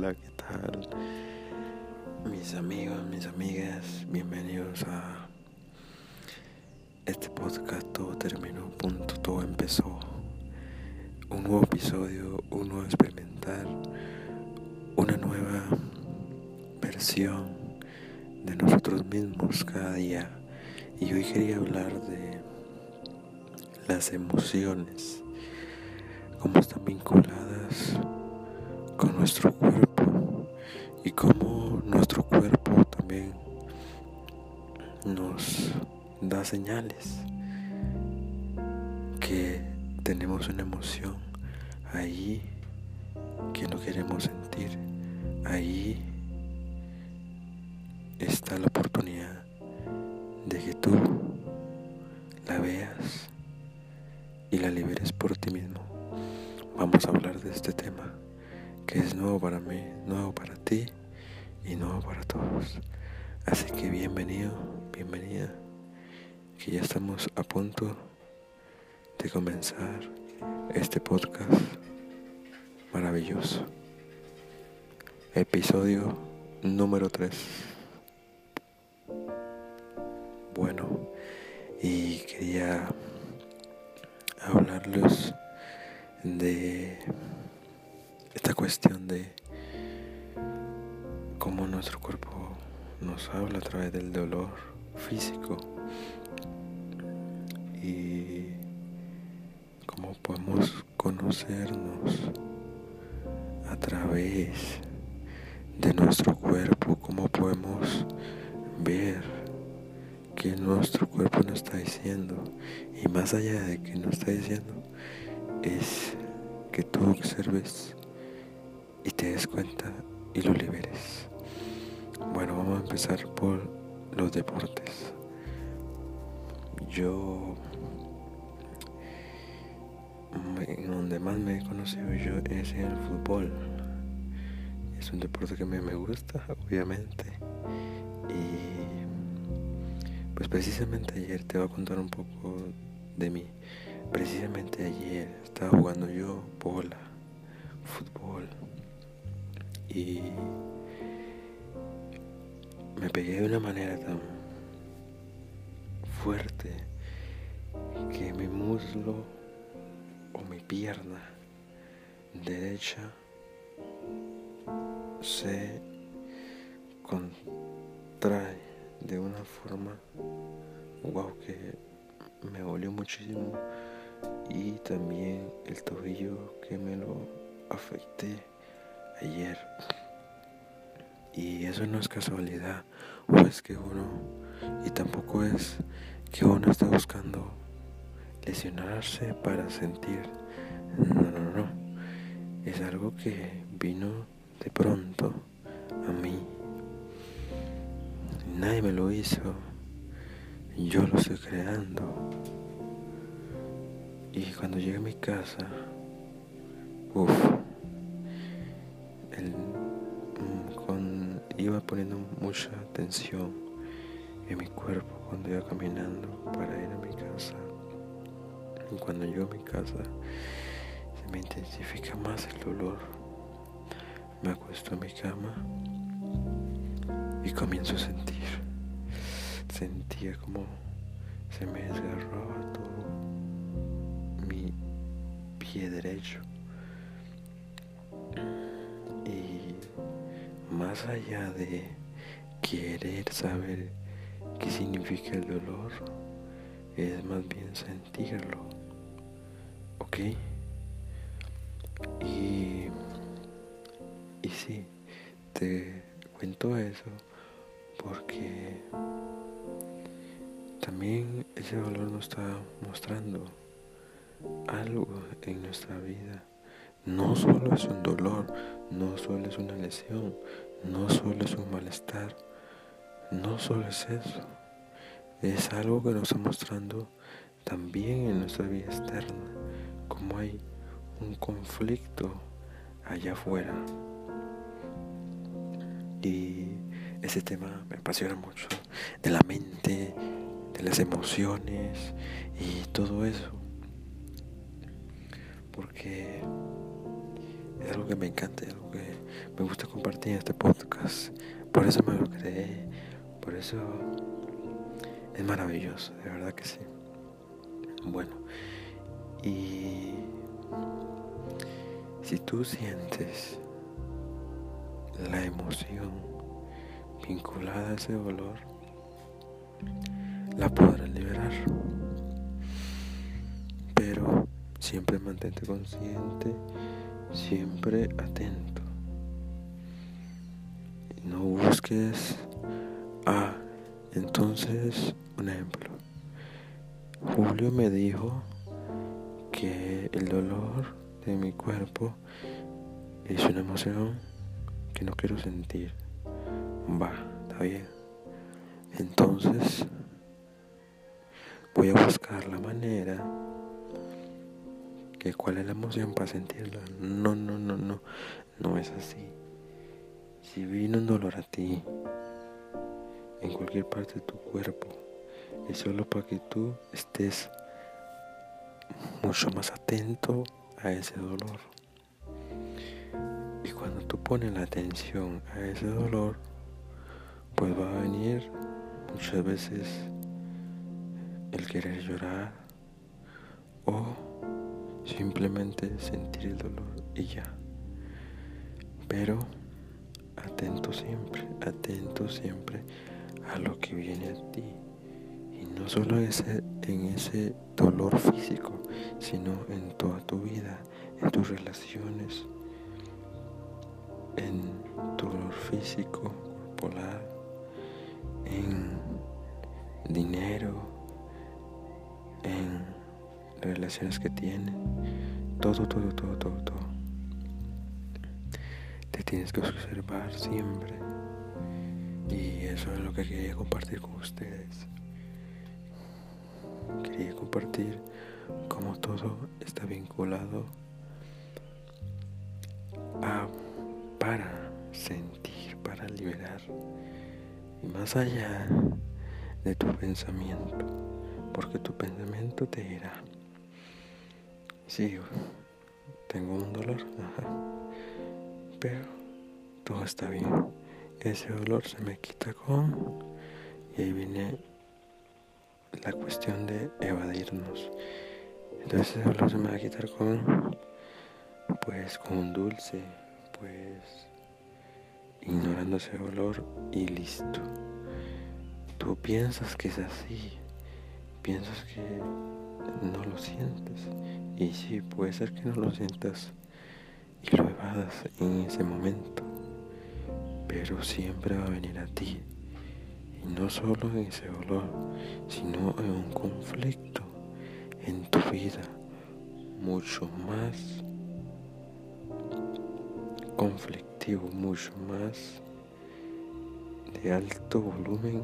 Hola, ¿qué tal? Mis amigos, mis amigas, bienvenidos a este podcast. Todo terminó, punto, todo empezó. Un nuevo episodio, un nuevo experimentar, una nueva versión de nosotros mismos cada día. Y hoy quería hablar de las emociones, cómo están vinculadas con nuestro cuerpo y cómo nuestro cuerpo también nos da señales que tenemos una emoción ahí que no queremos sentir. Ahí está la oportunidad de que tú la veas y la liberes por ti mismo. Vamos a hablar de este tema que es nuevo para mí, nuevo para ti y nuevo para todos. Así que bienvenido, bienvenida, que ya estamos a punto de comenzar este podcast maravilloso. Episodio número 3. Bueno, y quería hablarles de esta cuestión de cómo nuestro cuerpo nos habla a través del dolor físico y cómo podemos conocernos a través de nuestro cuerpo, cómo podemos ver que nuestro cuerpo nos está diciendo. Y más allá de que nos está diciendo es que tú observes y te des cuenta y lo liberes. Bueno, vamos a empezar por los deportes. Yo, donde más me he conocido yo es en el fútbol. Es un deporte que me, me gusta, obviamente. Y pues precisamente ayer te voy a contar un poco de mí. Precisamente ayer estaba jugando yo bola, fútbol y me pegué de una manera tan fuerte que mi muslo o mi pierna derecha se contrae de una forma wow que me dolió muchísimo. Y también el tobillo que me lo afecté ayer. Y eso no es casualidad, o es que uno, y tampoco es que uno está buscando lesionarse para sentir. No, no, no. Es algo que vino de pronto a mí. Nadie me lo hizo. Yo lo estoy creando. Y cuando llegué a mi casa, uff, poniendo mucha tensión en mi cuerpo cuando iba caminando para ir a mi casa. Y cuando llego a mi casa, se me intensifica más el dolor. Me acuesto en mi cama y comienzo a sentir. Sentía como se me desgarraba todo mi pie derecho. Más allá de querer saber qué significa el dolor, es más bien sentirlo. ¿Ok? Y, y sí, te cuento eso porque también ese dolor nos está mostrando algo en nuestra vida no solo es un dolor, no solo es una lesión, no solo es un malestar, no solo es eso, es algo que nos está mostrando también en nuestra vida externa, como hay un conflicto allá afuera. Y ese tema me apasiona mucho, de la mente, de las emociones y todo eso. Porque es algo que me encanta, es algo que me gusta compartir en este podcast. Por eso me lo creé, por eso es maravilloso, de verdad que sí. Bueno, y si tú sientes la emoción vinculada a ese dolor, la podrás liberar. Pero siempre mantente consciente, siempre atento. No busques, ah, entonces, un ejemplo. Julio me dijo que el dolor de mi cuerpo es una emoción que no quiero sentir. Va, está bien. Entonces voy a buscar la manera que cuál es la emoción para sentirla. No, no, no, no, no es así. Si vino un dolor a ti en cualquier parte de tu cuerpo, es solo para que tú estés mucho más atento a ese dolor. Y cuando tú pones la atención a ese dolor, pues va a venir muchas veces el querer llorar o simplemente sentir el dolor y ya. Pero atento siempre, atento siempre a lo que viene a ti. Y no solo ese, en ese dolor físico, sino en toda tu vida, en tus relaciones, en tu dolor físico, corporal, en dinero, en relaciones que tiene, todo, todo, todo, todo, todo. Te tienes que observar siempre. Y eso es lo que quería compartir con ustedes. Quería compartir cómo todo está vinculado a para sentir, para liberar. Y más allá de tu pensamiento, porque tu pensamiento te dirá, sí, tengo un dolor, pero todo está bien. Ese dolor se me quita con, y ahí viene la cuestión de evadirnos. Entonces ese dolor se me va a quitar con, pues, con un dulce, pues, ignorando ese dolor y listo. Tú piensas que es así, piensas que no lo sientes. Y sí, puede ser que no lo sientas y lo evadas en ese momento, pero siempre va a venir a ti no solo en ese dolor, sino en un conflicto en tu vida mucho más conflictivo, mucho más de alto volumen,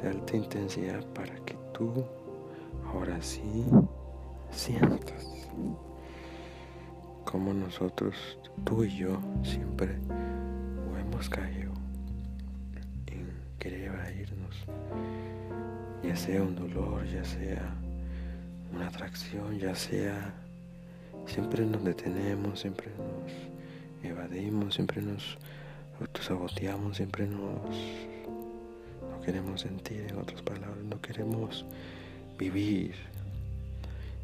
de alta intensidad para que tú ahora sí sientas como nosotros, tú y yo, siempre hemos caído querer irnos, ya sea un dolor, ya sea una atracción, ya sea siempre nos detenemos, siempre nos evadimos, siempre nos autosaboteamos, siempre nos no queremos sentir, en otras palabras, no queremos vivir.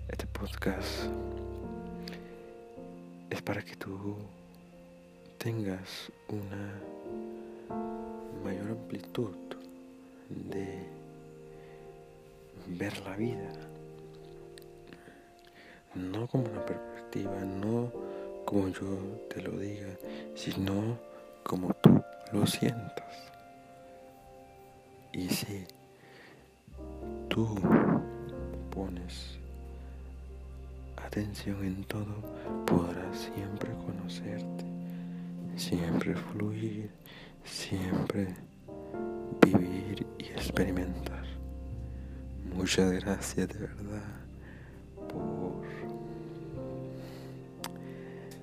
Este podcast es para que tú tengas una mayor amplitud de ver la vida, no como una perspectiva, no como yo te lo diga, sino como tú lo sientas. Y si tú pones atención en todo, podrás siempre conocerte, siempre fluir, siempre vivir y experimentar. Muchas gracias de verdad por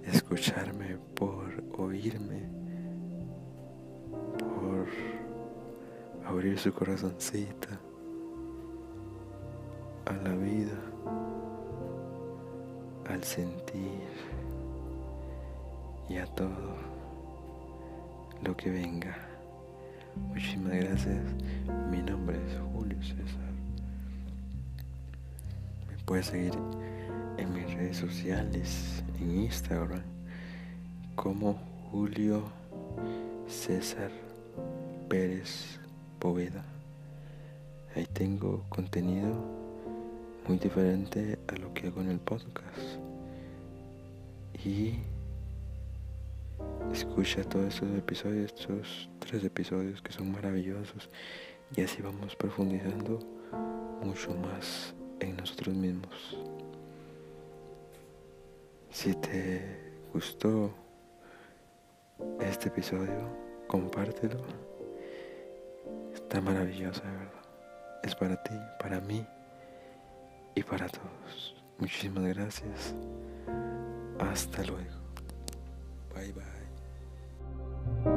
escucharme, por oírme, por abrir su corazoncita a la vida, al sentir y a todo lo que venga. Muchísimas gracias. Mi nombre es Julio César. Me puedes seguir en mis redes sociales, en Instagram, como Julio César Pérez Poveda. Ahí tengo contenido muy diferente a lo que hago en el podcast. Y escucha todos estos episodios, estos tres episodios que son maravillosos. Y así vamos profundizando mucho más en nosotros mismos. Si te gustó este episodio, compártelo. Está maravilloso. Es para ti, para mí y para todos. Muchísimas gracias. Hasta luego. Bye bye.